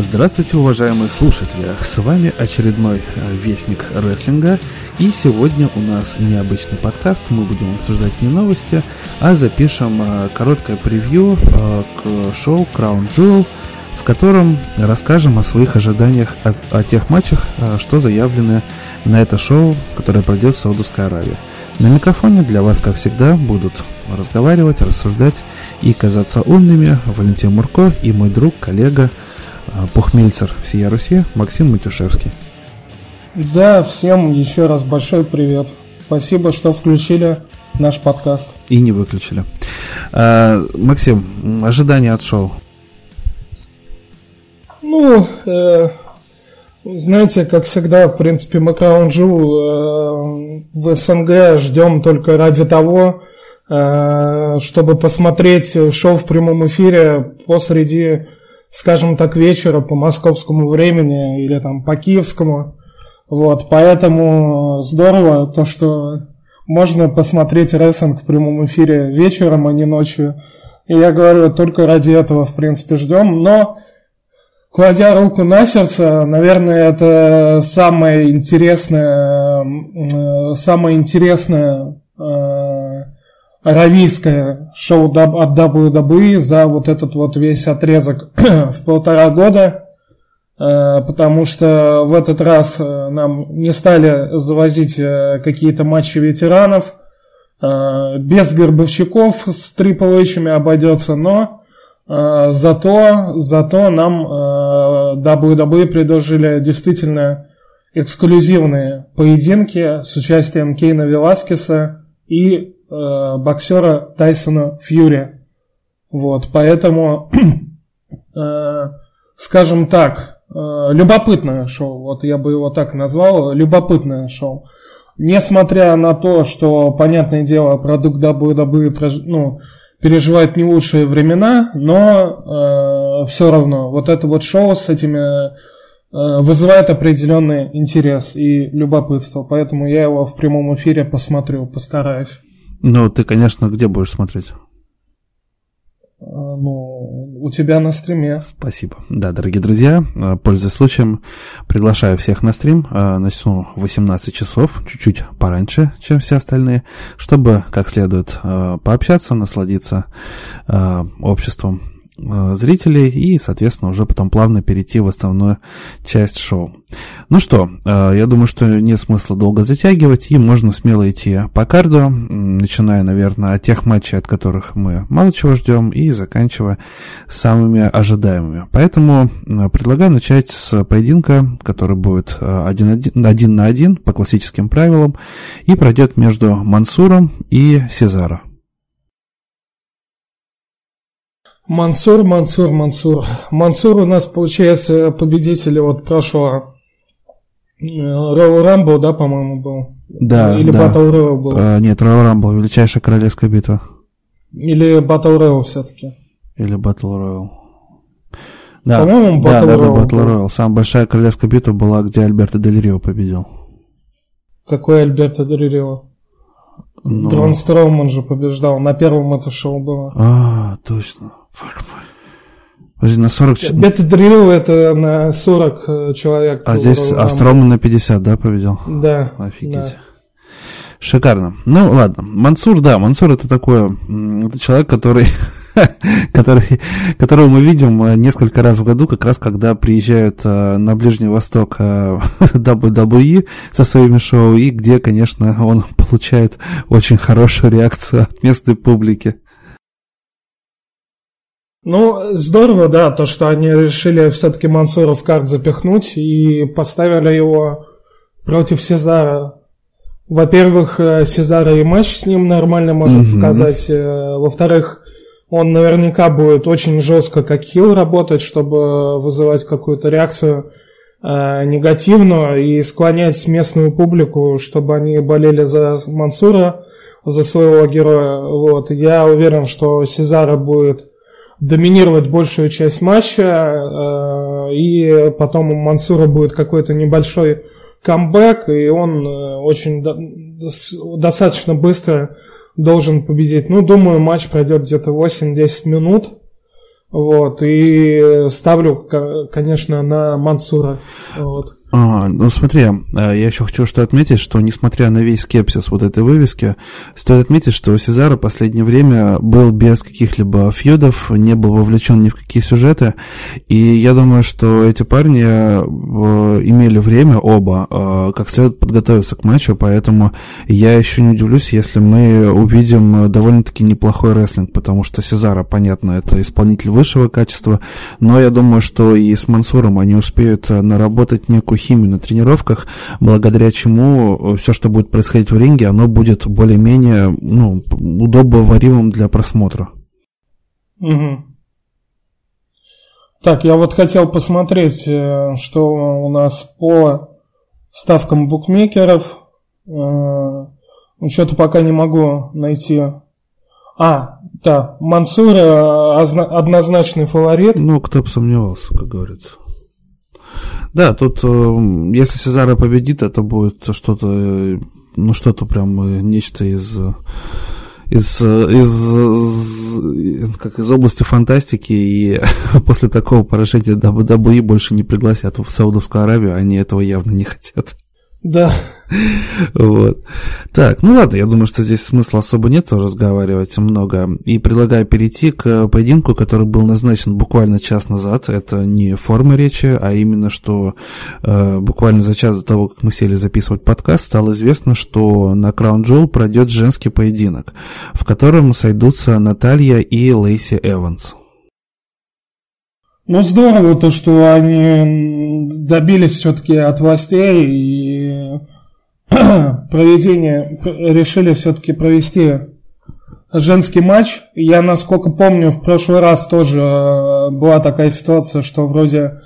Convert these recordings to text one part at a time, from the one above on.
Здравствуйте, уважаемые слушатели! С вами очередной э, Вестник Рестлинга. И сегодня у нас необычный подкаст. Мы будем обсуждать не новости, а запишем э, короткое превью э, к шоу Crown Jewel, в котором расскажем о своих ожиданиях от, о тех матчах, что заявлены на это шоу, которое пройдет в Саудовской Аравии. На микрофоне для вас, как всегда, будут разговаривать, рассуждать и казаться умными Валентин Мурко и мой друг, коллега, а, Пухмельцер всея Руси Максим Матюшевский. Да, всем еще раз большой привет. Спасибо, что включили наш подкаст. И не выключили. А, Максим, ожидания от шоу? Ну, э, знаете, как всегда, в принципе, мы Краунджу э, в СНГ ждем только ради того, э, чтобы посмотреть шоу в прямом эфире посреди скажем так, вечера по московскому времени или там по киевскому. Вот, поэтому здорово то, что можно посмотреть рестлинг в прямом эфире вечером, а не ночью. И я говорю, только ради этого, в принципе, ждем. Но, кладя руку на сердце, наверное, это самое интересное, э, самое интересное аравийское шоу от WWE за вот этот вот весь отрезок в полтора года, э, потому что в этот раз э, нам не стали завозить э, какие-то матчи ветеранов, без горбовщиков с Triple H обойдется, но зато, зато нам WWE предложили действительно эксклюзивные поединки с участием Кейна Веласкеса и э, боксера Тайсона Фьюри. Вот, поэтому, э, скажем так, э, любопытное шоу, вот я бы его так назвал, любопытное шоу. Несмотря на то, что, понятное дело, продукт WWE ну, переживает не лучшие времена, но э, все равно вот это вот шоу с этими э, вызывает определенный интерес и любопытство, поэтому я его в прямом эфире посмотрю, постараюсь. Ну, ты, конечно, где будешь смотреть? А, ну, у тебя на стриме. Спасибо. Да, дорогие друзья, а, пользуясь случаем, приглашаю всех на стрим. А, начну в 18 часов, чуть-чуть пораньше, чем все остальные, чтобы как следует пообщаться, насладиться обществом зрителей и, соответственно, уже потом плавно перейти в основную часть шоу. Ну что, э, я думаю, что нет смысла долго затягивать, и можно смело идти по карду, начиная, наверное, от тех матчей, от которых мы мало чего ждем, и заканчивая самыми ожидаемыми. Поэтому э, предлагаю начать с поединка, который будет один, один на один по классическим правилам, и пройдет между Мансуром и Сезаро. Мансур, Мансур, Мансур. Мансур у нас, получается, победитель вот прошлого Роу Рамбо, да, по-моему, был? Да, Или да. Роу был? А, нет, Роу Рамбо, величайшая королевская битва. Или Батл Роу все-таки? Или Батл Роу. Да, по-моему, да, да, да, Батл Роу. Самая большая королевская битва была, где Альберто Дель Рио победил. Какой Альберто Дель Рио? Но... Брон Строуман же побеждал. На первом это шоу было. А, точно. Подожди, на 40... Бета Дрил это на 40 э, человек. А здесь Астроман на 50, да, победил? Да. Офигеть. Да. Шикарно. Ну, ладно. Мансур, да, Мансур это такой, это человек, который который, которого мы видим э, несколько раз в году, как раз когда приезжают э, на Ближний Восток WWE со своими шоу, и где, конечно, он получает очень хорошую реакцию от местной публики. Ну, здорово, да, то, что они решили все-таки Мансура в карт запихнуть и поставили его против Сезара. Во-первых, э, Сезара и матч с ним нормально может mm показать. Э, во-вторых, он наверняка будет очень жестко как хил работать, чтобы вызывать какую-то реакцию э, негативную и склонять местную публику, чтобы они болели за Мансура, за своего героя. Вот. Я уверен, что Сезара будет доминировать большую часть матча, э, и потом у Мансура будет какой-то небольшой камбэк, и он э, очень достаточно быстро должен победить. Ну, думаю, матч пройдет где-то 8-10 минут. Вот, и ставлю, конечно, на Мансура. Вот. А, ну смотри, э, я еще хочу что отметить, что несмотря на весь скепсис вот этой вывески, стоит отметить, что Сезаро в последнее время был без каких-либо фьюдов, не был вовлечен ни в какие сюжеты, и я думаю, что эти парни э, имели время оба э, как следует подготовиться к матчу, поэтому я еще не удивлюсь, если мы увидим довольно-таки неплохой рестлинг, потому что Сезаро, понятно, это исполнитель высшего качества, но я думаю, что и с Мансуром они успеют наработать некую химию на тренировках, благодаря чему все, что будет происходить в ринге, оно будет более-менее ну, удобоваримым для просмотра. Угу. Так, я вот хотел посмотреть, э, что у нас по ставкам букмекеров. Э, ну, что-то пока не могу найти. А, да, Мансур э, однозначный фаворит. Ну, кто бы сомневался, как говорится. Да, тут э, если Сезара победит, это будет что-то, ну что-то прям э, нечто из из, из, как из области фантастики, и после такого поражения WWE больше не пригласят в Саудовскую Аравию, они этого явно не хотят. Да. Вот. Так, ну ладно, я думаю, что здесь смысла особо нет разговаривать много. И предлагаю перейти к поединку, который был назначен буквально час назад. Это не форма речи, а именно, что э, буквально за час до того, как мы сели записывать подкаст, стало известно, что на Краун Джол пройдет женский поединок, в котором сойдутся Наталья и Лейси Эванс. Ну, здорово то, что они добились все-таки от властей и проведение, решили все-таки провести женский матч. Я, насколько помню, в прошлый раз тоже э, была такая ситуация, что вроде,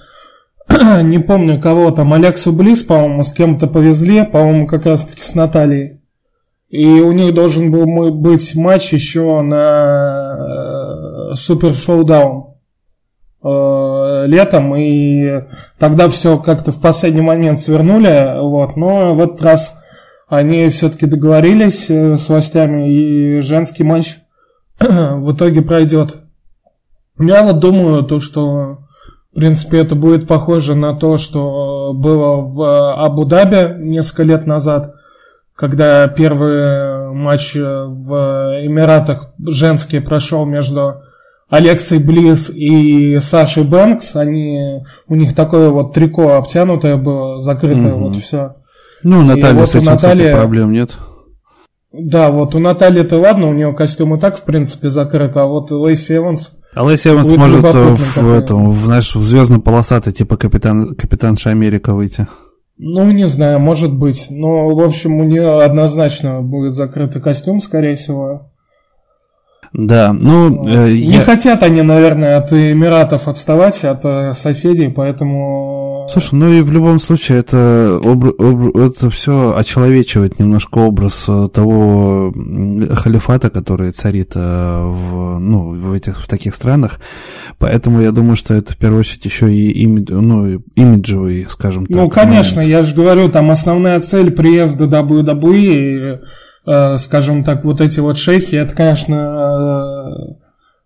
не помню кого там, Алексу Близ, по-моему, с кем-то повезли, по-моему, как раз-таки с Натальей. И у них должен был быть матч еще на Супер Шоудаун. Э, летом, и тогда все как-то в последний момент свернули, вот, но в этот раз они все-таки договорились э, с властями, и женский матч в итоге пройдет. Я вот думаю, то, что в принципе это будет похоже на то, что было в Абу-Даби несколько лет назад, когда первый матч в Эмиратах женский прошел между Алексей Близ и Саши Бэнкс, они, у них такое вот трико обтянутое было, закрытое, угу. вот все. Ну, Наталья вот с этим, Натальи... кстати, проблем нет. Да, вот у Натальи-то ладно, у нее костюм и так, в принципе, закрыт, а вот Лейси Эванс... А Лейси Эванс может в, в, этом, в, знаешь, в звездно-полосатый, типа капитан, капитанша Америка выйти. Ну, не знаю, может быть. Но, в общем, у нее однозначно будет закрытый костюм, скорее всего. Да, ну... Э, не я... хотят они, наверное, от Эмиратов отставать, от э, соседей, поэтому... Слушай, ну и в любом случае это, это все очеловечивает немножко образ э, того халифата, который царит э, в, ну, в, этих, в таких странах. Поэтому я думаю, что это в первую очередь еще и имидж, ну, имиджевый, скажем так. Ну, конечно, момент. я же говорю, там основная цель приезда WWE Э, скажем так, вот эти вот шейхи, это, конечно, э,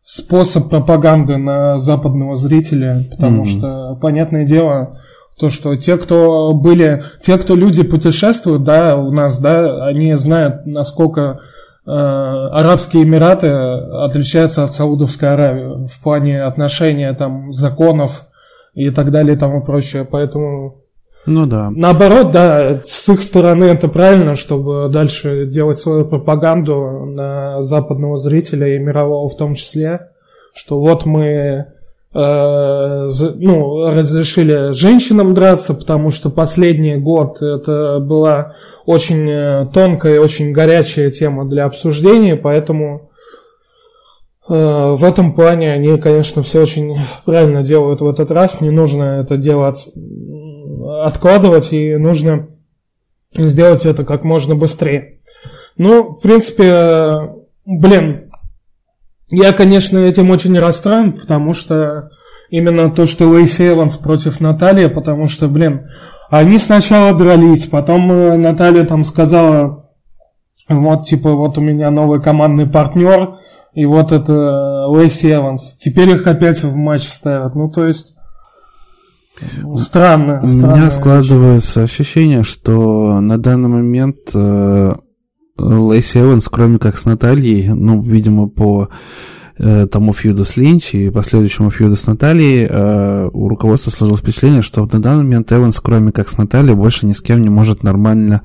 способ пропаганды на западного зрителя, потому mm-hmm. что, понятное дело, то, что те, кто были, те, кто люди путешествуют, да, у нас, да, они знают, насколько э, Арабские Эмираты отличаются от Саудовской Аравии в плане отношения, там, законов и так далее и тому прочее, поэтому ну да. Наоборот, да, с их стороны это правильно, чтобы дальше делать свою пропаганду на западного зрителя и мирового в том числе, что вот мы ну, разрешили женщинам драться, потому что последний год это была очень э, тонкая очень горячая тема для обсуждения, поэтому э, в этом плане они, конечно, все очень правильно делают в этот раз. Не нужно это делать откладывать, и нужно сделать это как можно быстрее. Ну, в принципе, блин, я, конечно, этим очень расстроен, потому что именно то, что Лейси Эванс против Натальи, потому что, блин, они сначала дрались, потом э, Наталья там сказала, вот, типа, вот у меня новый командный партнер, и вот это Лейси Эванс. Теперь их опять в матч ставят. Ну, то есть, странно. У меня складывается вещь. ощущение, что на данный момент э, Лейси Эванс, кроме как с Натальей, ну, видимо, по э, тому фьюду с Линч и последующему фьюду с Натальей, э, у руководства сложилось впечатление, что на данный момент Эванс, кроме как с Натальей, больше ни с кем не может нормально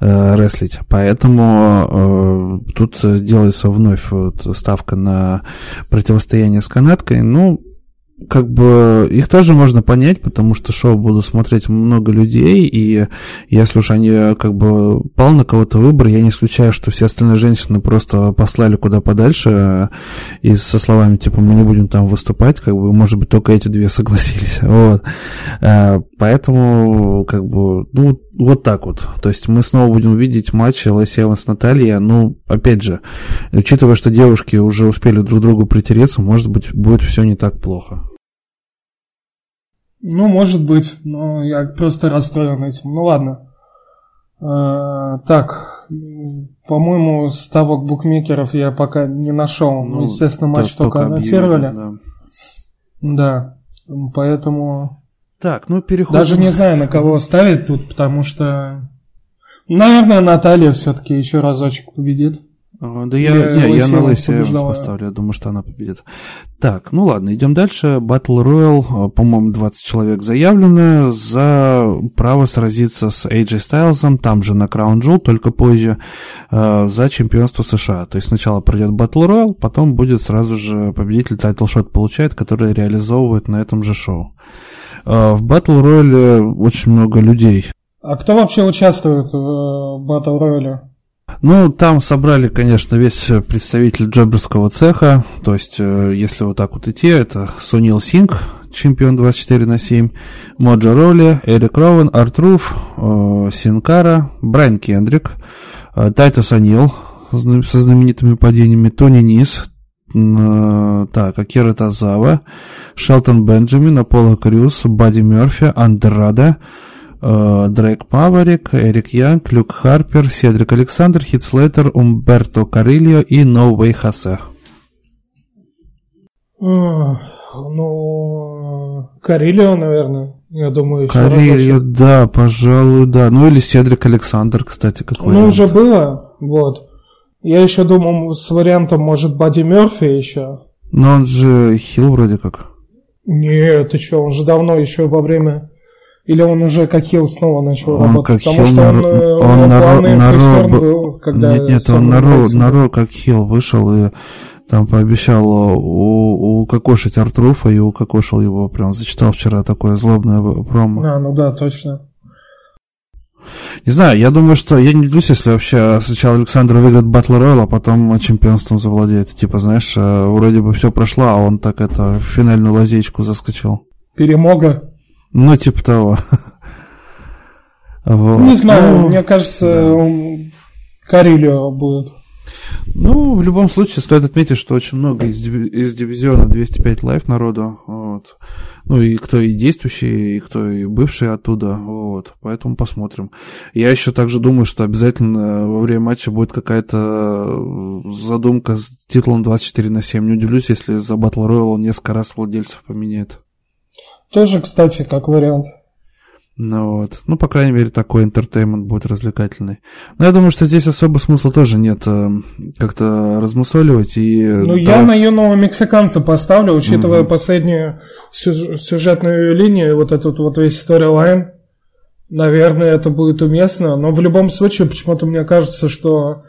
э, рестлить. Поэтому э, тут делается вновь вот, ставка на противостояние с канаткой. Ну, как бы их тоже можно понять, потому что шоу буду смотреть много людей, и если уж они как бы пал на кого-то выбор, я не исключаю, что все остальные женщины просто послали куда подальше и со словами типа мы не будем там выступать, как бы может быть только эти две согласились, вот. Э, поэтому как бы ну вот так вот. То есть мы снова будем видеть матч Лэйси Эванс Наталья. Ну, опять же, учитывая, что девушки уже успели друг другу притереться, может быть, будет все не так плохо. Ну, может быть, но я просто расстроен этим. Ну ладно. Э, так, по-моему, ставок букмекеров я пока не нашел. Ну, естественно, матч только, только анонсировали. Да. да, поэтому... Так, ну переходим... Даже не знаю, на кого ставить тут, потому что... Наверное, Наталья все-таки еще разочек победит. Да я, я, не, я на Лэйси поставлю, я думаю, что она победит. Так, ну ладно, идем дальше. Battle Royale, по-моему, 20 человек заявлены за право сразиться с AJ Styles, там же на Crown Jewel, только позже, э, за чемпионство США. То есть сначала пройдет Battle Royale, потом будет сразу же победитель Shot получает, который реализовывает на этом же шоу. Э, в Battle Royale очень много людей. А кто вообще участвует в Battle Royale? Ну, там собрали, конечно, весь представитель джоберского цеха. То есть, э, если вот так вот идти, это Сунил Синг, чемпион 24 на 7, Моджа Роли, Эрик Роуэн, R-Truth, э, Син Кара, Брайан Кендрик, э, Тайтус О'Нил со знаменитыми падениями, Тони Нис, так, Акира Тазава, Шелтон Бенджамин, Аполло Крюс, Бадди Мерфи, Андрада, Э, Дрейк Паварик, Эрик Янг, Люк Харпер, Седрик Александр, Хитслейтер, Умберто Карильо и Ноуэй Хасе. Ну, Карильо, наверное. Я думаю, еще Карильо, да, пожалуй, да. Ну или Седрик Александр, кстати, какой Ну, уже было, вот. Я еще думал с вариантом, может, Бади Мерфи еще. Но он же хил вроде как. Нет, ты что, он же давно еще во время или он уже как хил снова начал он работать? Как Потому что он, э, он, он на, на, на был, когда Нет, нет, он на Ро, на Ро как хил вышел и там пообещал у, укокошить Артруфа и укокошил его. Прям зачитал вчера такое злобное промо. А, ну да, точно. Не знаю, я думаю, что я не удивлюсь, если вообще сначала Александр выиграет Батл Роyal, а потом чемпионством завладеет. Типа, знаешь, э, вроде бы все прошло, а он так это в финальную лазейку заскочил. Перемога. Ну, типа того. Вот. Не знаю, ну, мне кажется, да. Карелио будет. Ну, в любом случае, стоит отметить, что очень много из, из дивизиона 205 лайф народу. Вот. Ну, и кто и действующий, и кто и бывший оттуда. Вот. Поэтому посмотрим. Я еще также думаю, что обязательно во время матча будет какая-то задумка с титулом 24 на 7. Не удивлюсь, если за Battle Royale он несколько раз владельцев поменяет. Тоже, кстати, как вариант. Ну вот. Ну, по крайней мере, такой интертеймент будет развлекательный. Но я думаю, что здесь особо смысла тоже нет э, как-то размусоливать и... Ну, да. я на юного мексиканца поставлю, учитывая mm-hmm. последнюю сюжетную линию, вот этот вот весь сторилайн. Наверное, это будет уместно. Но в любом случае, почему-то мне кажется, что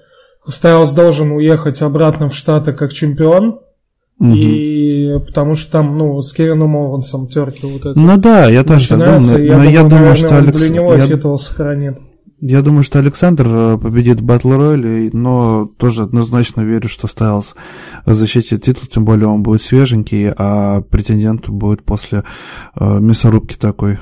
Стайлз должен уехать обратно в Штаты как чемпион. Угу. И потому что там, ну, с Кевином Оуэнсом терки вот это. Ну да, я тоже так думаю. Но я, думаю, я думаю, что Алекс... для него я... титул сохранит. Я думаю, что Александр э, победит в Батл Рояле, но тоже однозначно верю, что Стайлз защитит титул, тем более он будет свеженький, а претендент будет после э, мясорубки такой.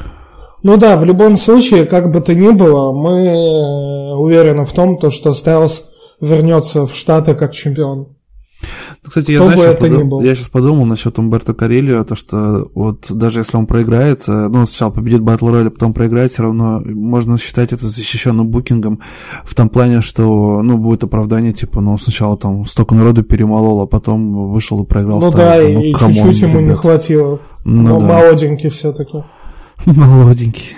Ну да, в любом случае, как бы то ни было, мы э, уверены в том, то, что Стайлз вернется в Штаты как чемпион. Кстати, я, знаешь, сейчас подум... я сейчас подумал насчет Умберто Карелио, то что вот даже если он проиграет, э, ну, сначала победит Батл Роyale, потом проиграет, все равно можно считать это защищенным букингом в том плане, что, ну, будет оправдание, типа, ну, сначала там столько народу перемолол, а потом вышел и проиграл. Ну да, ну, и чуть-чуть ему не хватило. Ну, да. Молоденький все-таки. Молоденький.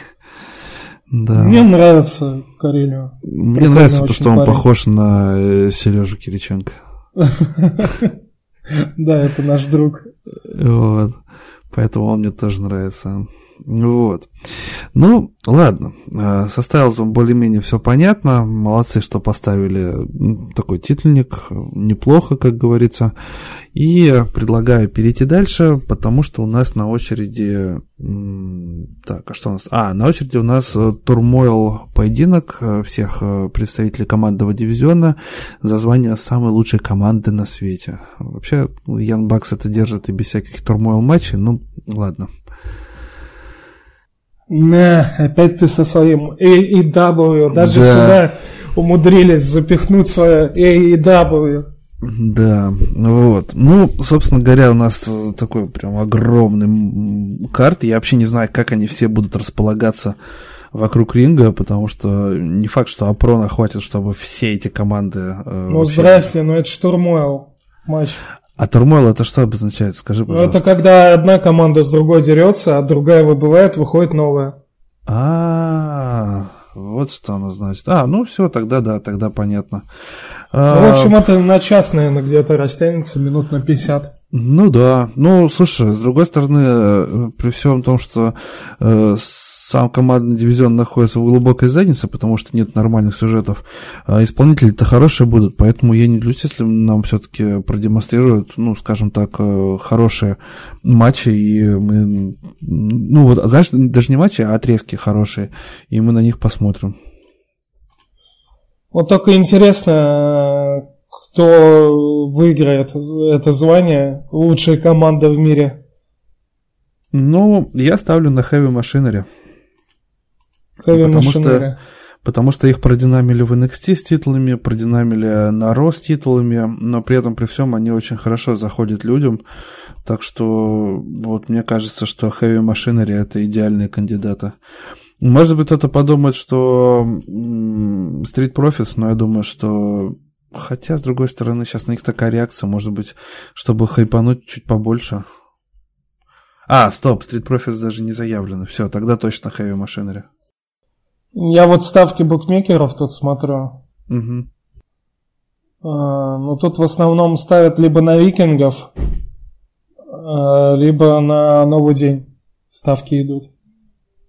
Да. Мне нравится Карелио. Мне Прикольно нравится, потому что он похож на э, Сережу Кириченко. Да, это наш друг. Вот. Поэтому он мне тоже нравится. Вот. Ну, ладно. Э, со Стайлзом более-менее все понятно. Молодцы, что поставили такой титульник. Неплохо, как говорится. И предлагаю перейти дальше, потому что у нас на очереди... Так, а что у нас? А, на очереди у нас э, турмойл поединок э, всех представителей командного дивизиона за звание самой лучшей команды на свете. Вообще, Ян Бакс это держит и без всяких турмойл матчей. Ну, ладно. Не, опять ты со своим AEW. Даже да. сюда умудрились запихнуть свое AEW. Да, вот. Ну, собственно говоря, у нас такой прям огромный карт. Я вообще не знаю, как они все будут располагаться вокруг ринга, потому что не факт, что Апрона хватит, чтобы все эти команды... Э, ну, вообще... здрасте, но это штурмуэл матч. А турмойл это что обозначает? Скажи, пожалуйста. Это когда одна команда с другой дерется, а другая выбывает, выходит новая. А, вот что оно значит. А, ну все, тогда да, тогда понятно. Ну, в общем, это на час, наверное, где-то растянется минут на 50. Ну да. Ну, слушай, с другой стороны, э, при всем том, что э, сам командный дивизион находится в глубокой заднице, потому что нет нормальных сюжетов. А исполнители-то хорошие будут, поэтому я не удивлюсь, если нам все-таки продемонстрируют, ну, скажем так, э, хорошие матчи, и мы, ну, вот, знаешь, даже не матчи, а отрезки хорошие, и мы на них посмотрим. Вот только интересно, кто выиграет это звание лучшая команда в мире. Ну, я ставлю на Heavy Machinery. Потому что, потому что их продинамили в NXT с титулами, продинамили на Ро с титулами, но при этом при всем они очень хорошо заходят людям. Так что вот мне кажется, что Heavy Machinery это идеальные кандидаты. Может быть, кто-то подумает, что Street Profits, но я думаю, что Хотя, с другой стороны, сейчас на них такая реакция, может быть, чтобы хайпануть чуть побольше. А, стоп, Street Profits даже не заявлено. Все, тогда точно Heavy Machinery. Я вот ставки букмекеров тут смотрю. Угу. А, ну, тут в основном ставят либо на викингов, а, либо на новый день ставки идут.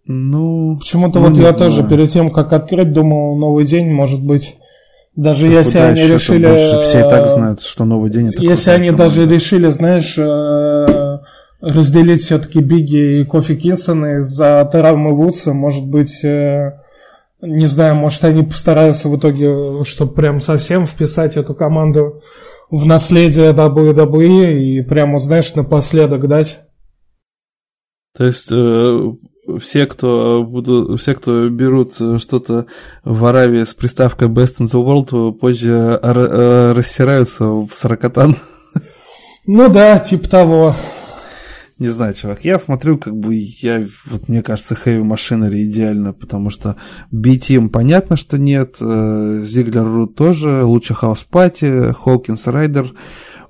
Ну, почему-то ну, вот я знаю. тоже перед тем, как открыть, думал, новый день, может быть, даже так если они решили... Больше? Все и так знают, что новый день это Если они команда. даже решили, знаешь, э, разделить все-таки Биги и Кофи Кинсона из-за травмы Вудса, может быть, э, не знаю, может, они постараются в итоге, чтобы прям совсем вписать эту команду в наследие WWE и прямо, знаешь, напоследок дать. То есть э, все, кто будут, все, кто берут что-то в Аравии с приставкой Best in the World, позже э, рассираются в сорокотан. Ну да, типа того. Не знаю, чувак, я смотрю, как бы я, вот мне кажется, Heavy Machinery идеально, потому что B-Team понятно, что нет, э, Зиглер Рут тоже, лучше Хаус Пати, Хокинс Райдер,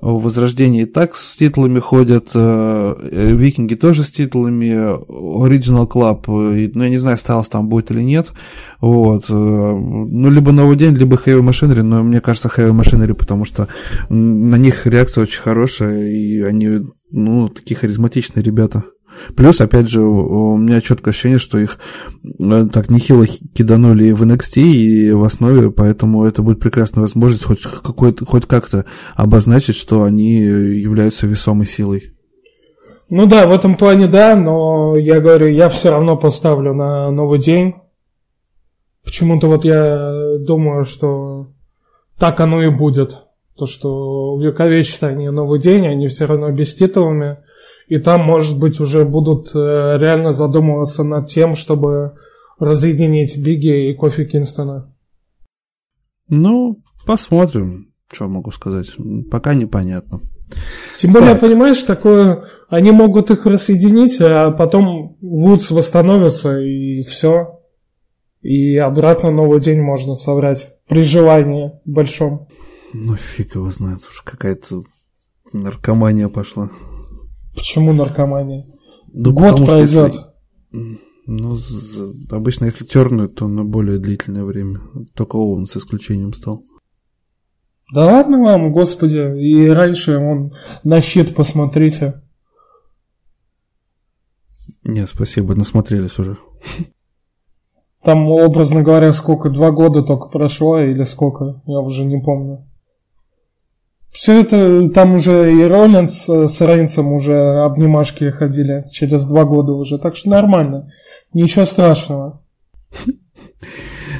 Возрождение и так с титулами ходят, э, Викинги тоже с титулами, Original Club, ну, я не знаю, осталось там будет или нет, вот, ну, либо Новый День, либо Heavy Machinery, но мне кажется, Heavy Machinery, потому что на них реакция очень хорошая, и они ну, такие харизматичные ребята. Плюс, опять же, у меня четкое ощущение, что их э, так нехило киданули в NXT и в основе, поэтому это будет прекрасная возможность хоть, какой-то, хоть как-то обозначить, что они являются весомой силой. Ну да, в этом плане да, но я говорю, я все равно поставлю на новый день. Почему-то вот я думаю, что так оно и будет. То, что увековечат они новый день, они все равно без титулами. И там, может быть, уже будут э, реально задумываться над тем, чтобы разъединить Бигги и Кофи Кинстона. Ну, посмотрим, что могу сказать. Пока непонятно. Тем более, так. понимаешь, такое, они могут их рассоединить, а потом Вудс восстановится и все. И обратно новый день можно собрать при желании большом. Ну фиг его знает, уж какая-то наркомания пошла. Почему наркомания? Ну, Год пройдет. Если... Ну, обычно, если тернут, то на более длительное время. Только он с исключением стал. Да ладно вам, господи. И раньше он на щит посмотрите. Не, спасибо, насмотрелись уже. Там, образно говоря, сколько, два года только прошло или сколько, я уже не помню. Все это, там уже и Роллинс с Рейнсом уже обнимашки ходили через два года уже, так что нормально. Ничего страшного.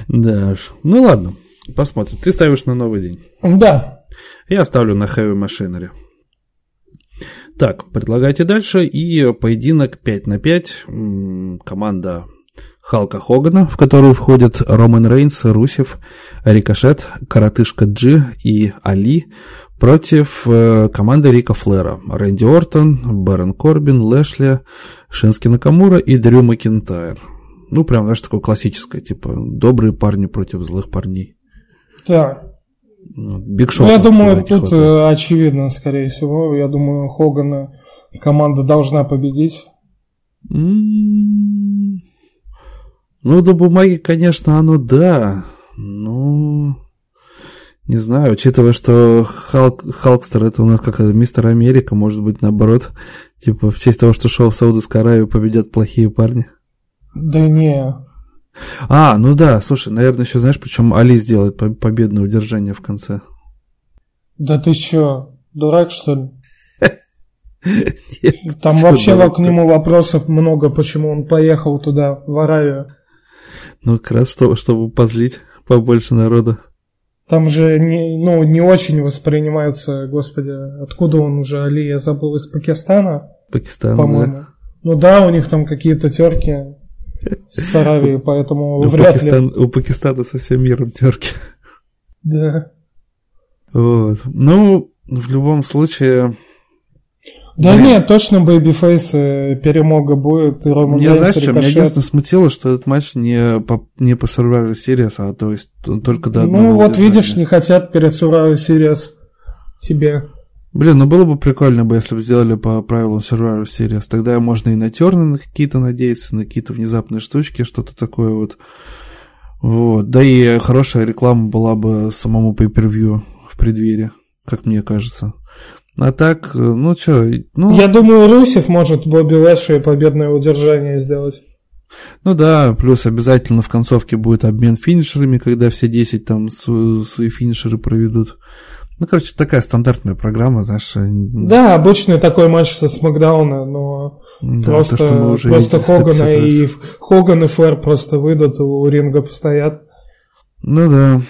Да уж. Ну ладно, посмотрим. Ты ставишь на новый день. Да. Я ставлю на Heavy Machinery. Так, предлагайте дальше. И поединок 5 на 5. Команда Халка Хогана, в которую входят Роман Рейнс, Русев, Рикошет, Коротышка Джи и Али, против э, команды Рика Флера. Рэнди Ортон, Бэрон Корбин, Лэшли, Шински Накамура и Дрю Макинтайр. Ну, прям, знаешь, такое классическое, типа, добрые парни против злых парней. Да. Биг Шоу. Ну, я думаю, тут хватает. Э, очевидно, скорее всего. Я думаю, Хогана команда должна победить. Mm-hmm. Ну, до бумаги, конечно, оно да. Но... Не знаю, учитывая, что Халк, Халкстер это у нас как мистер Америка, может быть, наоборот, типа в честь того, что шел в Саудовскую Аравию, победят плохие парни. Да не. А, ну да, слушай, наверное, еще знаешь, почему Али сделает победное удержание в конце. Да ты чё, дурак, что ли? Там вообще к нему вопросов много, почему он поехал туда, в Аравию. Ну, как раз чтобы позлить побольше народа. Там же не, ну, не очень воспринимается, господи, откуда он уже, Али, я забыл, из Пакистана? Пакистан, по-моему. Да. Ну да, у них там какие-то терки с Аравией, поэтому у вряд Пакистан, ли. У Пакистана со всем миром терки. Да. Вот. Ну, в любом случае, да Блин. нет, точно Babyface перемога будет. И Роман Меня, знаешь, что меня единственное смутило, что этот матч не по, не по Survivor Series, а то есть только до одного Ну вот удержания. видишь, не хотят перед Survivor Series тебе. Блин, ну было бы прикольно бы, если бы сделали по правилам Survivor Series. Тогда можно и на turn ы на какие-то надеяться, на какие-то внезапные штучки, что-то такое вот. Вот. Да и хорошая реклама была бы самому pay-per-view в преддверии, как мне кажется. А так, э, ну что, ну... Я думаю, Русев может Бобби Лэши победное удержание сделать. Ну да, плюс обязательно в концовке будет обмен финишерами, когда все 10 там свои финишеры проведут. Ну, короче, такая стандартная программа, знаешь. Э, да, обычный такой матч со Смакдауна, но да, просто, то, уже просто Хогана и Хоган и Флэр просто выйдут, у ринга постоят. Ну да.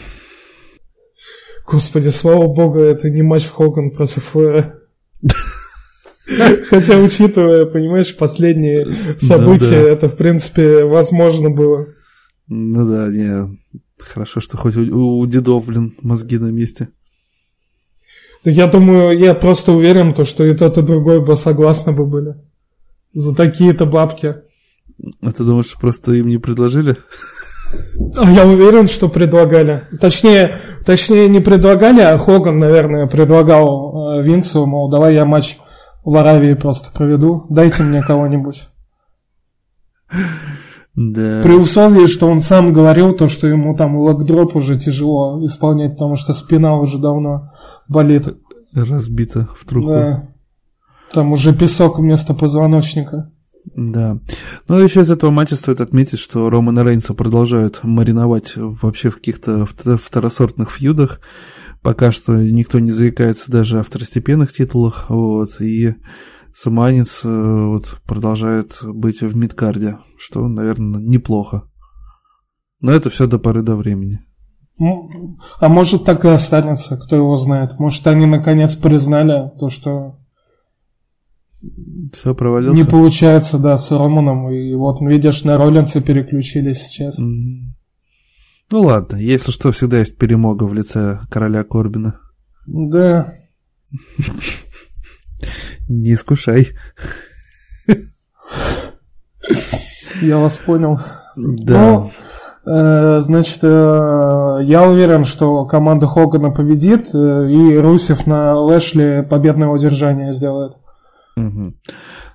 Господи, слава богу, это не матч Хоган против Флэра. Хотя, учитывая, понимаешь, последние события, это, в принципе, возможно было. Ну да, не, хорошо, что хоть у, у дедов, блин, мозги на месте. Я думаю, я просто уверен, то, что и тот, и другой бы согласны бы были. За такие-то бабки. А ты думаешь, просто им не предложили? Я уверен, что предлагали. Точнее, точнее не предлагали, а Хоган, наверное, предлагал э, Винсу, мол, давай я матч в Аравии просто проведу, дайте мне кого-нибудь. Да. При условии, что он сам говорил то, что ему там локдроп уже тяжело исполнять, потому что спина уже давно болит. Разбита в труху. Да. Там уже песок вместо позвоночника. Да. Ну, еще из этого матча стоит отметить, что Романа Рейнса продолжают мариновать вообще в каких-то второсортных фьюдах. Пока что никто не заикается даже о второстепенных титулах. Вот. И Саманец э, вот, продолжает быть в мидкарде, что, наверное, неплохо. Но это все до поры до времени. А может так и останется, кто его знает. Может они наконец признали то, что все провалился. Не получается, да, с Романом. И вот, видишь, на Роллинса переключились сейчас. Mm-hmm. Ну ладно, если что, всегда есть перемога в лице короля Корбина. Да. Не искушай. Я вас понял. Да. Ну, э, значит, э, я уверен, что команда Хогана победит, э, и Русев на Лэшли победное удержание сделает.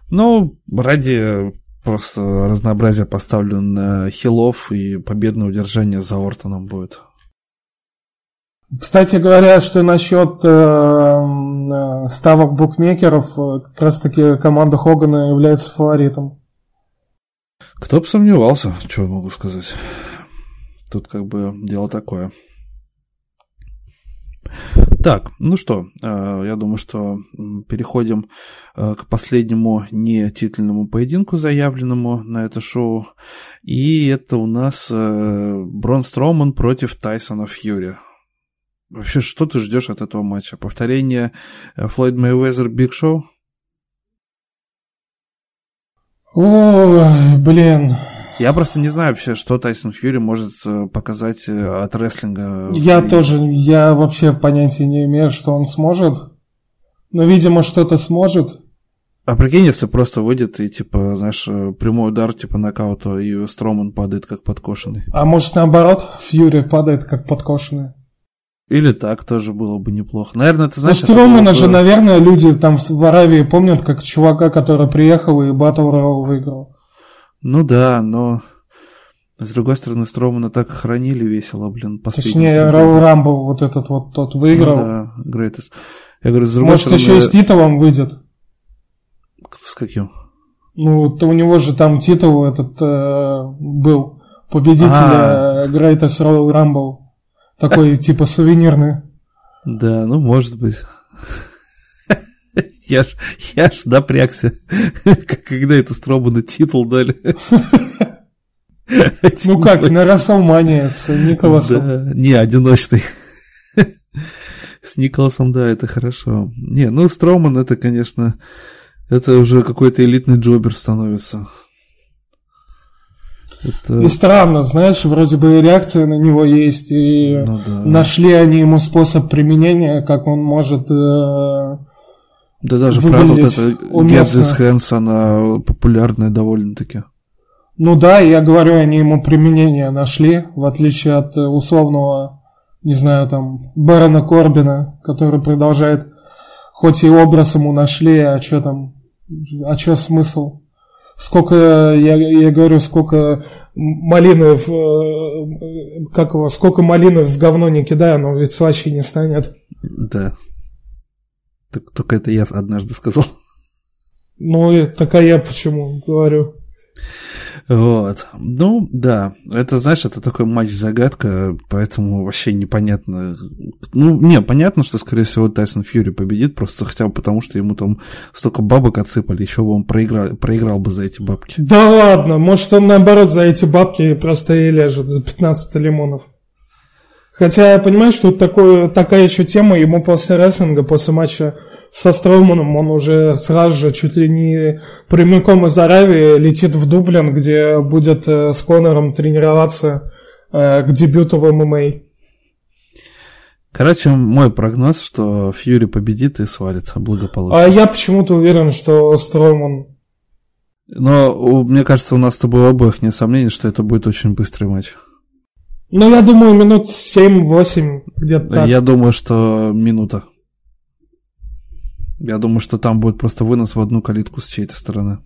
Ну, ради просто разнообразия поставлю на хилов, и победное удержание за Ортоном будет. Кстати говоря, что насчет э, э, ставок букмекеров, э, как раз таки команда Хогана является фаворитом. Кто бы сомневался, что я могу сказать. Тут как бы дело такое. Так, ну что, э, я думаю, что переходим э, к последнему не титульному поединку, заявленному на это шоу. И это у нас э, Брон Строуман против Тайсона Фьюри. Вообще, что ты ждешь от этого матча? Повторение Флойд Мэйвезер Биг Шоу? Ой, блин. Я просто не знаю вообще, что Тайсон Фьюри может э, показать э, от рестлинга. Я И- тоже, я вообще понятия не имею, что он сможет. Но, видимо, что-то сможет. А прикинь, если просто выйдет и, типа, знаешь, э, прямой удар, типа, нокаута, и Строман падает как подкошенный. А может, наоборот, Фьюри падает как подкошенный. Или так тоже было бы неплохо. Наверное, ты Ну, знаешь... это Стромана бы- же, наверное, люди там в Аравии помнят, как чувака, который приехал и Battle Royale выиграл. Ну да, но... С другой стороны, Стромана так хранили весело, блин, Точнее, года. Рамбл вот этот вот тот Ну выиграл. да, greatest. Я говорю, с другой Может, стороны... еще и с титулом выйдет. С каким? Ну, то у него же там титул этот э, был победителя А. Greatest Royal Rumble. Такой, типа, сувенирный. Да, ну, может быть. Я ж, я ж напрягся, когда это Строману титул дали. Ну как, на Расселмане с Николасом. Да, не, одиночный. С Николасом, да, это хорошо. Не, ну, Строман это, конечно, это уже какой-то элитный джобер становится. Это, И странно, знаешь, вроде бы и реакция на него есть, и ну да. нашли они ему способ применения, как он может... э, Да даже фраза вот эта Get this hands, она популярная довольно-таки. Ну да, я говорю, они ему применение нашли, в отличие от э, условного, не знаю, там, Бэрона Корбина, который продолжает, хоть и образ ему нашли, а что там, а что смысл? Сколько, я, я говорю, сколько малины в, э, как его, сколько малины в говно не кидаю, оно ведь слаще не станет. Да. Только это я однажды сказал. Ну, такая я почему говорю. Вот. Ну, да. Это, знаешь, это такой матч-загадка, поэтому вообще непонятно. Ну, не, понятно, что, скорее всего, Тайсон Фьюри победит, просто хотя бы потому, что ему там столько бабок отсыпали, еще бы он проиграл, проиграл бы за эти бабки. Да ладно, может он наоборот за эти бабки просто и ляжет, за 15 лимонов. Хотя я понимаю, что такое, такая еще тема, ему после рестлинга, после матча со Строуманом, он уже сразу же чуть ли не прямиком из Аравии летит в Дублин, где будет э, с Конором тренироваться э, к дебюту в ММА. Короче, мой прогноз, что Фьюри победит и свалит благополучно. А я почему-то уверен, что Строуман... Но мне кажется, у нас с тобой обоих нет сомнений, что это будет очень быстрый матч. Ну, я думаю, минут 7-8 где-то так. Я думаю, что минута. Я думаю, что там будет просто вынос в одну калитку с чьей-то стороны.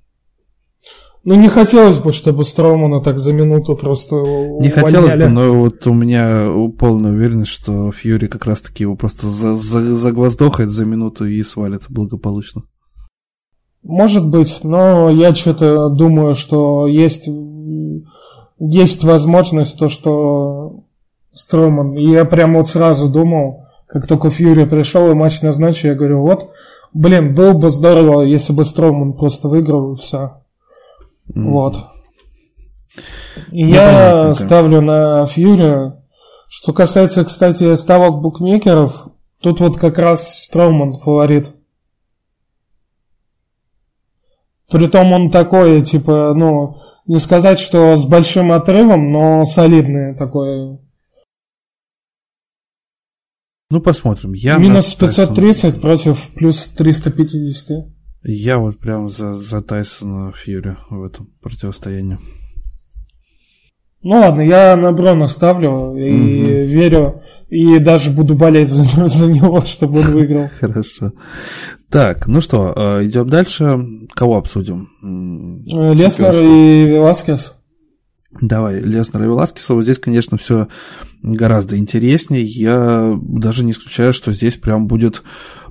Ну, не хотелось бы, чтобы Строумана так за минуту просто Не хотелось бы, но вот у меня полная уверенность, что Фьюри как раз-таки его просто за- за- загвоздохает за минуту и свалит благополучно. Может быть, но я что-то думаю, что есть, есть возможность то, что Стройман... и Я прямо вот сразу думал, как только Фьюри пришел и матч назначил, я говорю, вот, блин, было бы здорово, если бы Стройман просто выиграл и все. М. Вот. И Ну, я понятненько. ставлю на Фьюри. Что касается, кстати, ставок букмекеров, тут вот как раз Строуман фаворит. Притом он такой, типа, ну, не сказать, что с большим отрывом, но солидный такой. Ну, посмотрим. Я Минус на Тайсона- 530 против плюс 350. Я вот прям за, за Тайсона Фьюри в этом противостоянии. Ну ладно, я на Брона ставлю и угу. верю, и даже буду болеть за, за него, чтобы он выиграл. Хорошо. Так, ну что, э, идем дальше. Кого обсудим? Э, Леснер и Веласкес. Давай, Леснер и Веласкес. Вот здесь, конечно, все гораздо интереснее. Я даже не исключаю, что здесь прям будет,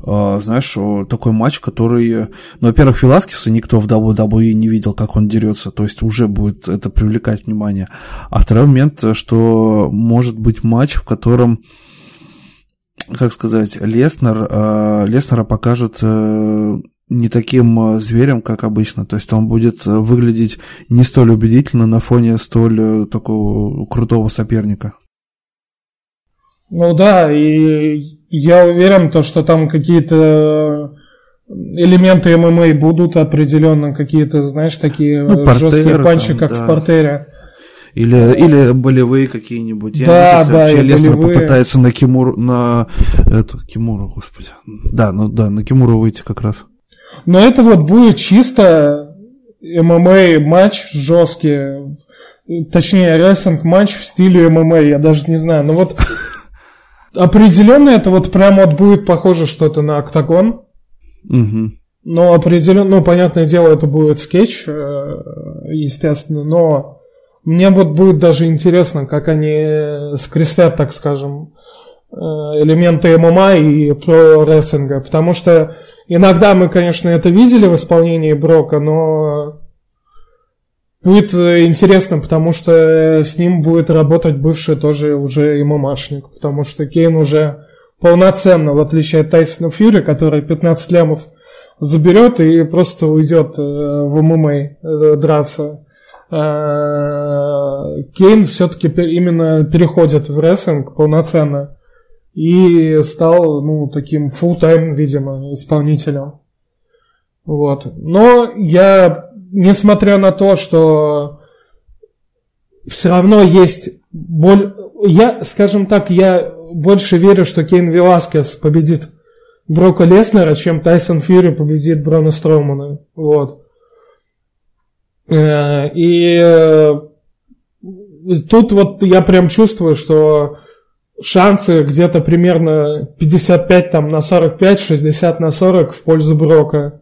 э, знаешь, такой матч, который... Ну, во-первых, Веласкеса никто в WWE не видел, как он дерется, то есть уже будет это привлекать внимание. А второй момент, что может быть матч, в котором как сказать, Леснер, э, Леснера покажут э, не таким э, зверем, как обычно. То есть он будет выглядеть не столь убедительно на фоне столь такого крутого соперника. Ну да, и я уверен, то, что там какие-то элементы ММА будут определенно какие-то, знаешь, такие ну, жесткие панчи, там, как да. в портере. Или, или болевые какие-нибудь. Я да, не знаю, да, вообще Лестер болевые. попытается на Кимуру, на эту, Кимуру, господи. Да, ну да, на Кимуру выйти как раз. Но это вот будет чисто ММА матч жесткий. Точнее, рестлинг матч в стиле ММА, я даже не знаю. Но вот определенно это вот прям вот будет похоже что-то на октагон. Угу. Но определенно, ну, понятное дело, это будет скетч, э, естественно, но мне вот будет даже интересно, как они скрестят, так скажем, э, элементы ММА и про рестлинга, потому что иногда мы, конечно, это видели в исполнении Брока, но будет интересно, потому что с ним будет работать бывший тоже уже ММАшник, потому что Кейн уже полноценно, в отличие от Тайсона Фьюри, который 15 лямов заберет и просто уйдет э, в ММА э, драться. Э, Кейн все-таки именно переходит в рестлинг полноценно и стал, ну, таким full-time, видимо, исполнителем. Вот. Но я, несмотря на то, что все равно есть боль... Я, скажем так, я больше верю, что Кейн Веласкес победит Брока Леснера, чем Тайсон Фьюри победит Брона Строумана. Вот. Э, и э, тут вот я прям чувствую, что шансы где-то примерно 55 там, на 45, 60 на 40 в пользу Брока.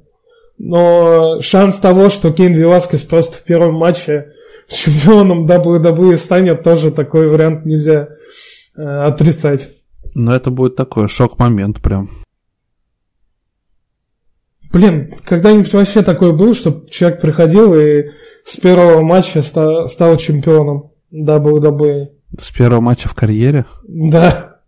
Но шанс того, что Кейн Веласкес просто в первом матче чемпионом WWE станет, тоже такой вариант нельзя э, отрицать. Но это будет такой шок-момент прям. Блин, когда-нибудь вообще такое было, что человек приходил и с первого матча ста- стал чемпионом WWE? С первого матча в карьере? Да.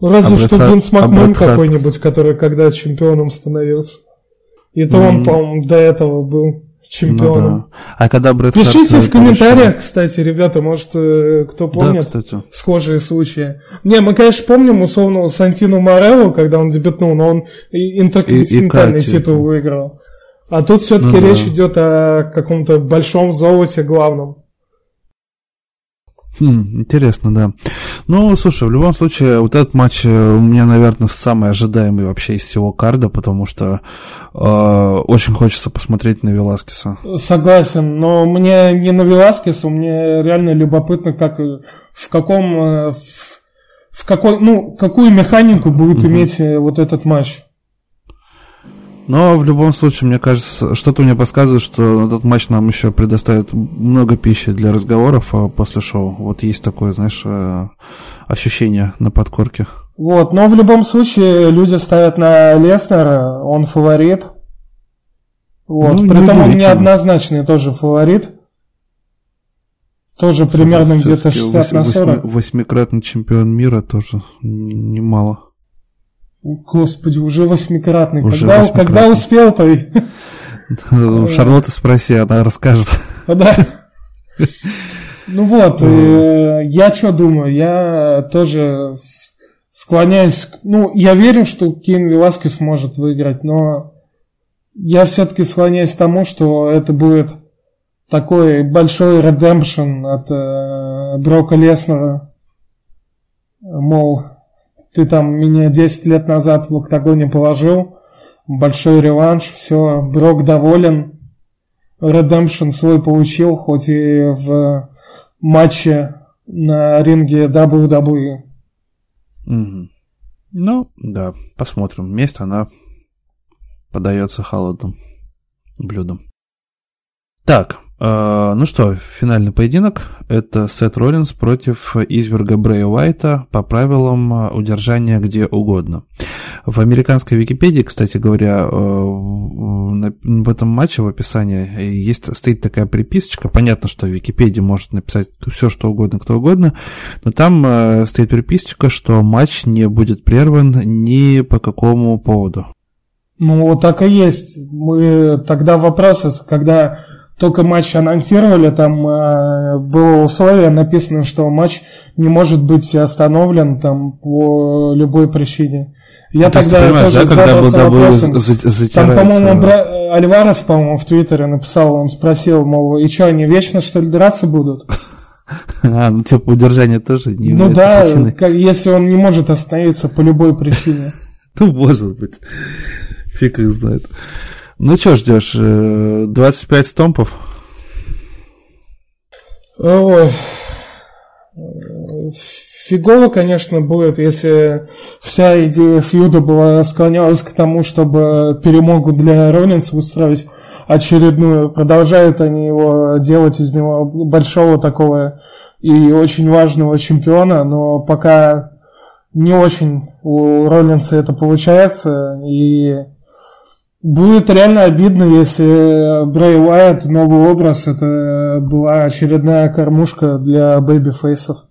Ну, разве а что Винс Макмен а какой-нибудь, который когда чемпионом становился. И то mm. он, по-моему, до этого был чемпионом. Ну, да. А когда Брэд Пишите в комментариях, решил... кстати, ребята, может, э, кто помнит да, схожие случаи. Не, мы, конечно, помним условно Сантину Морелло, когда он дебютнул, но он интерконтинентальный титул выиграл. А тут все-таки ну, речь да. идет о каком-то большом золоте главном. Хм, интересно, да. Ну, слушай, в любом случае, вот этот матч э, у меня, наверное, самый ожидаемый вообще из всего карда, потому что э, очень хочется посмотреть на Веласкеса. Согласен, но мне не на Веласкеса, мне реально любопытно, как в каком э, в, в какой, ну, какую механику будет угу. иметь э, вот этот матч. Но в любом случае, мне кажется, что-то мне подсказывает, что этот матч нам еще предоставит много пищи для разговоров а, после шоу. Вот есть такое, знаешь, э, ощущение на подкорке. Вот, но в любом случае люди ставят на Леснера, он фаворит. Вот, ну, притом он неоднозначный тоже фаворит. Тоже примерно где-то 60 на 40. Восьмикратный чемпион мира тоже немало. Господи, уже восьмикратный. Уже когда, восьмикратный. когда успел, то... У Шарлотты спроси, она расскажет. Да. Ну вот, э, я что думаю, я тоже склоняюсь, ну, я верю, что Кейн Веласкес может выиграть, но я все-таки склоняюсь к тому, что это будет такой большой редемпшн от э, Брока Леснера. Мол, ты там меня 10 лет назад в октагоне положил, большой реванш, все, Брок доволен, Redemption свой получил, хоть и в матче на ринге WWE. Угу. Ну, да, посмотрим. Месть, она подается холодным блюдом. Так, ну что, финальный поединок. Это Сет Роллинс против изверга Брэя Уайта по правилам э, удержания где угодно. В американской Википедии, кстати говоря, э, в этом матче в описании есть, стоит такая приписочка. Понятно, что в Википедии может написать все, что угодно, кто угодно, но там стоит приписочка, что матч не будет прерван ни по какому поводу. Ну, так и есть. Мы тогда вопросы, когда только матч анонсировали, там э, было условие написано, что матч не может быть остановлен там по любой причине. Я ну, тогда тоже да, задался вопросом. Там, по-моему, Бра... Альварес, по-моему, в Твиттере написал, он спросил, мол, и что, они вечно, что ли, драться будут? А, ну типа удержание тоже не Ну да, как, если он не может остановиться по любой причине. Ну, может быть. Фиг их знает. Ну что ждешь? 25 э, стомпов? Ой. Фигово, конечно, будет, если вся идея фьюда была склонялась к тому, чтобы перемогу для Роллинса устроить очередную. Продолжают они его делать из него большого такого и очень важного чемпиона, но пока не очень у Роллинса это получается, и Будет реально обидно, если Брэй Уайт, новый образ, это была очередная кормушка для babyface ов.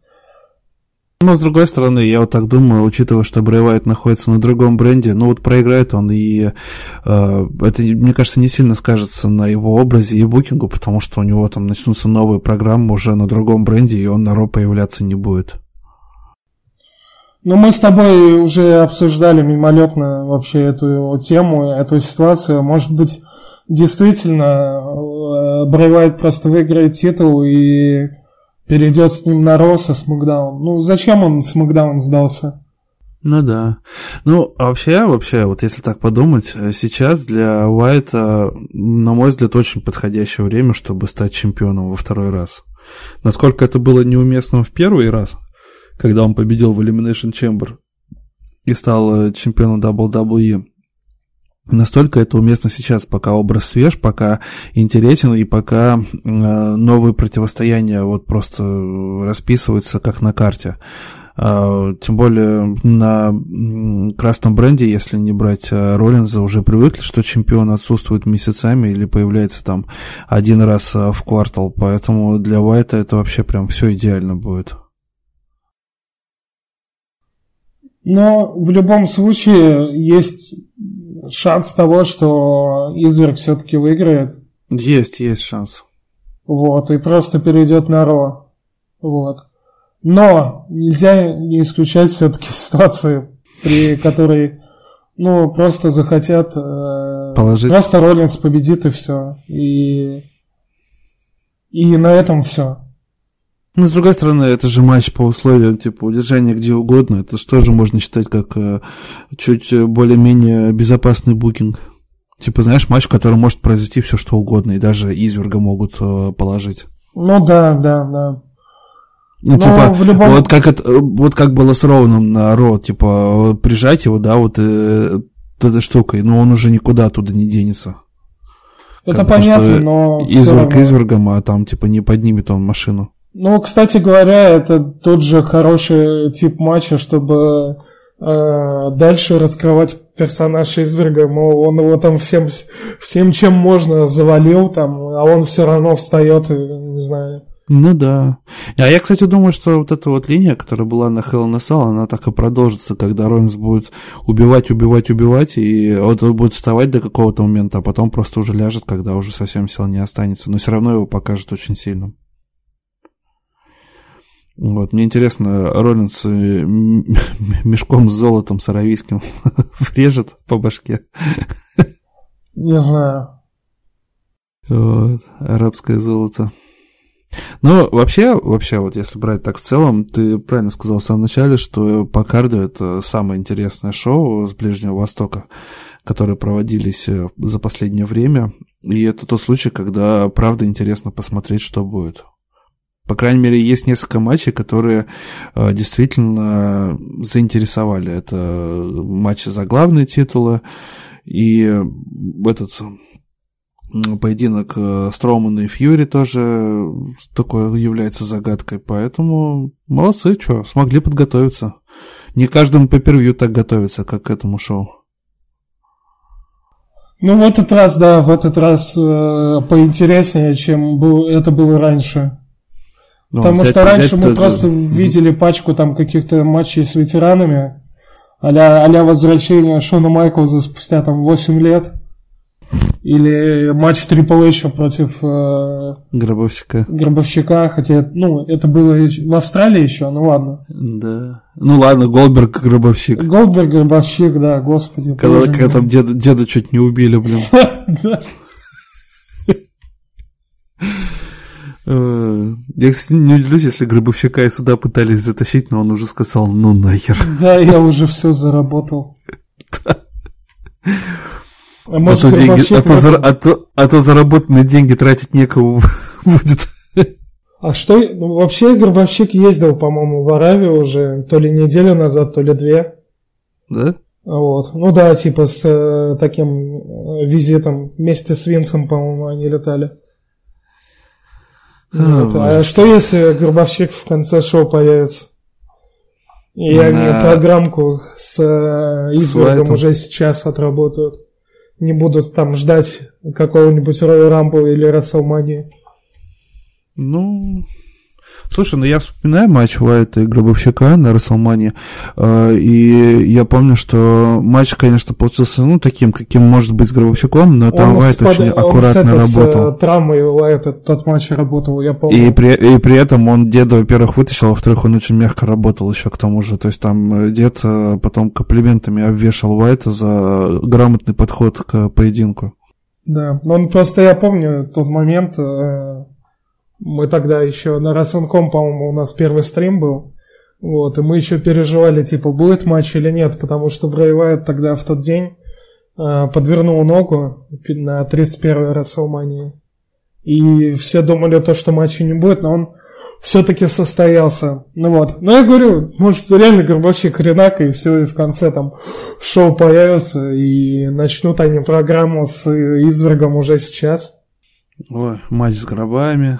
Но, с другой стороны, я вот так думаю, учитывая, что Брэй Уайт находится на другом бренде, ну вот проиграет он, и э, это, мне кажется, не сильно скажется на его образе и букингу, потому что у него там начнутся новые программы уже на другом бренде, и он на Ро появляться не будет. Ну, мы с тобой уже обсуждали мимолетно вообще эту тему, эту ситуацию. Может быть, действительно, э, Брайвайт просто выиграет титул и перейдет с ним на Росса с Макдаун. Ну, зачем он с Макдаун сдался? Ну да. Ну, а вообще, вообще, вот если так подумать, э, сейчас для Уайта, на мой взгляд, очень подходящее время, чтобы стать чемпионом во второй раз. Насколько это было неуместным в первый раз, когда он победил в Elimination Chamber и стал э, чемпионом WWE. Настолько это уместно сейчас, пока образ свеж, пока интересен и пока э, новые противостояния вот просто расписываются как на карте. Uh, тем более на красном бренде, если не брать uh, Роллинза, уже привыкли, что чемпион отсутствует месяцами или появляется там один раз uh, в квартал. Поэтому для Уайта это вообще прям все идеально будет. Но в любом случае есть шанс того, что Изверг все-таки выиграет. Есть, есть шанс. Вот, и просто перейдет на Ро. Вот. Но нельзя не исключать все-таки ситуации, при которой, ну, просто захотят... Э, Положить. Просто Роллинс победит и все. И, и на этом все. Ну, с другой стороны, это же матч по условиям, типа, удержания где угодно. Это же можно считать как э, чуть более-менее безопасный букинг. Типа, знаешь, матч, в котором может произойти все что угодно, и даже изверга могут э, положить. Ну да, да, да. Ну, Но типа, любом... вот, как это, вот как было с Роуном на Ро, типа, прижать его, да, вот э, этой штукой, но он уже никуда оттуда не денется. Это как понятно, но... Изверг извергом, а там, типа, не поднимет он машину. Ну, кстати говоря, это тот же хороший тип матча, чтобы э, дальше раскрывать персонажа изверга. Мол, он его там всем, всем чем можно завалил, там, а он все равно встает, не знаю. Ну да. А я, кстати, думаю, что вот эта вот линия, которая была на Hell in a она так и продолжится, когда Ронс будет убивать, убивать, убивать, и вот он будет вставать до какого-то момента, а потом просто уже ляжет, когда уже совсем сил не останется. Но все равно его покажет очень сильным. Вот, мне интересно, Роллинс мешком с золотом с аравийским врежет по башке. Не знаю. Вот, арабское золото. Ну, вообще, вообще, вот если брать так в целом, ты правильно сказал в самом начале, что по карду это самое интересное шоу с Ближнего Востока, которые проводились э, за последнее время. И это тот случай, когда правда интересно посмотреть, что будет. По крайней мере, есть несколько матчей, которые э, действительно заинтересовали. Это матчи за главные титулы и этот поединок э, Строумана и Фьюри тоже такой является загадкой. Поэтому молодцы, что, смогли подготовиться. Не каждому по так готовится, как к этому шоу. Ну, в этот раз, да, в этот раз э, поинтереснее, чем был, это было раньше. Ну, Потому взять, что раньше мы просто же... видели пачку там каких-то матчей с ветеранами, а-ля, а возвращение Шона Майклза спустя там 8 лет. Или матч Triple H против э, Гробовщика. Гробовщика, хотя, ну, это было в Австралии еще, ну ладно. Да. Ну ладно, Голдберг Гробовщик. Голдберг Гробовщик, да, господи. Когда, когда там деда, деда чуть не убили, блин. Э, я, кстати, не удивлюсь, если Гробовщика и сюда пытались затащить, но он уже сказал, ну нахер. Да, я уже все заработал. А, может, а, то, деньги, а, то, за, а, то, а то заработанные деньги тратить некому будет. А что, ну, вообще Горбовщик ездил, по-моему, в Аравию уже то ли неделю назад, то ли две. Да? Вот. Ну да, типа с э, таким э, визитом вместе с Винсом, по-моему, они летали. А, вот. а что если Горбовщик в конце шоу появится? И На... они программку с э, Избергом уже сейчас отработают не будут там ждать какого-нибудь Роя Рамбо или Расселмании. Ну, Слушай, ну я вспоминаю матч Уайта и Гробовщика на Расселмане, э, и я помню, что матч, конечно, получился, ну, таким, каким может быть с Гробовщиком, но там он Уайт спад... очень аккуратно он с работал. С травмой Уайта тот матч работал, я помню. И при, и при этом он деда, во-первых, вытащил, а во-вторых, он очень мягко работал еще к тому же, то есть там э, дед э, потом комплиментами обвешал Уайта за грамотный подход к поединку. Да, но он просто, я помню тот момент, мы тогда еще на Расунком, по-моему, у нас первый стрим был. Вот, и мы еще переживали, типа, будет матч или нет, потому что Брей тогда в тот день э, подвернул ногу на 31-й Расселмании. И все думали то, что матча не будет, но он все-таки состоялся. Ну вот. Но я говорю, может, реально Горбачик хренак, и все, и в конце там шоу появится, и начнут они программу с извергом уже сейчас. Ой, матч с гробами,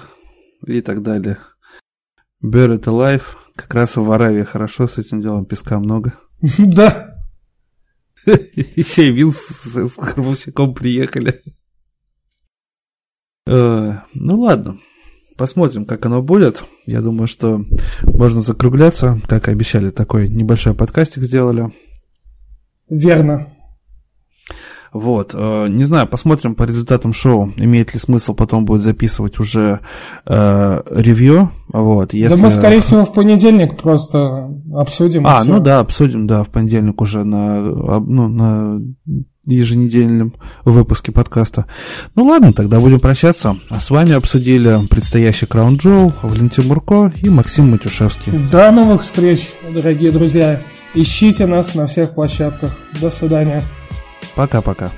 и так далее. It alive. Как раз в Аравии хорошо с этим делом, песка много. Да. Еще и Вилс с Горбовщиком приехали. Э, ну ладно, посмотрим, как оно будет. Я думаю, что можно закругляться. Как и обещали, такой небольшой подкастик сделали. Верно. Вот, э, не знаю, посмотрим по результатам шоу, имеет ли смысл потом будет записывать уже э, ревью. Вот, если... Да мы, скорее всего, в понедельник просто обсудим. А, ну да, обсудим, да, в понедельник уже на, ну, на еженедельном выпуске подкаста. Ну ладно, тогда будем прощаться. А с вами обсудили предстоящий Краун Джоу, Валентин Мурко и Максим Матюшевский. До новых встреч, дорогие друзья. Ищите нас на всех площадках. До свидания. Пока-пока.